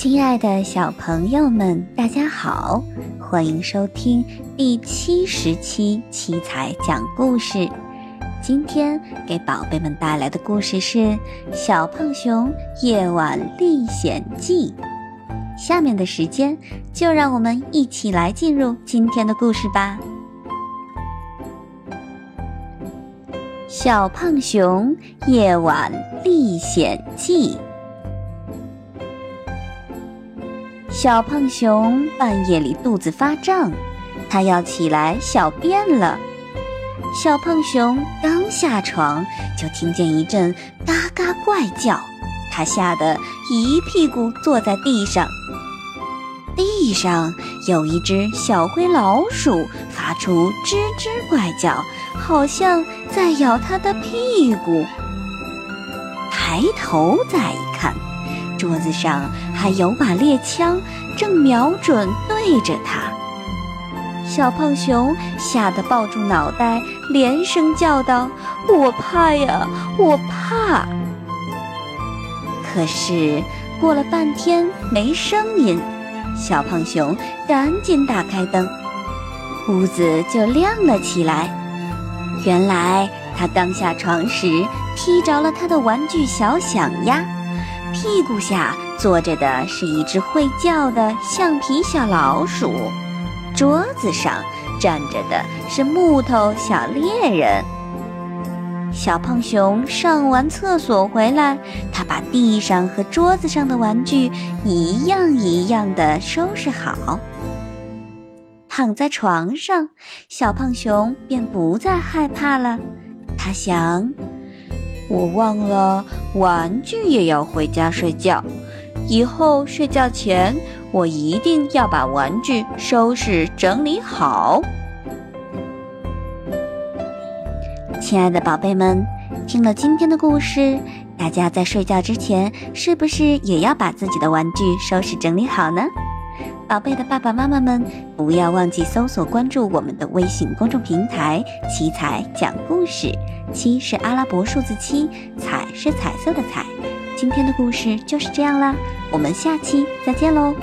亲爱的小朋友们，大家好，欢迎收听第七十期七彩讲故事。今天给宝贝们带来的故事是《小胖熊夜晚历险记》。下面的时间，就让我们一起来进入今天的故事吧。《小胖熊夜晚历险记》。小胖熊半夜里肚子发胀，它要起来小便了。小胖熊刚下床，就听见一阵嘎嘎怪叫，它吓得一屁股坐在地上。地上有一只小灰老鼠，发出吱吱怪叫，好像在咬它的屁股。抬头再一看。桌子上还有把猎枪，正瞄准对着他。小胖熊吓得抱住脑袋，连声叫道：“我怕呀，我怕！”可是过了半天没声音，小胖熊赶紧打开灯，屋子就亮了起来。原来他刚下床时踢着了他的玩具小响鸭。屁股下坐着的是一只会叫的橡皮小老鼠，桌子上站着的是木头小猎人。小胖熊上完厕所回来，他把地上和桌子上的玩具一样一样的收拾好，躺在床上，小胖熊便不再害怕了。他想。我忘了，玩具也要回家睡觉。以后睡觉前，我一定要把玩具收拾整理好。亲爱的宝贝们，听了今天的故事，大家在睡觉之前，是不是也要把自己的玩具收拾整理好呢？宝贝的爸爸妈妈们，不要忘记搜索关注我们的微信公众平台“七彩讲故事”。七是阿拉伯数字七，彩是彩色的彩。今天的故事就是这样啦，我们下期再见喽。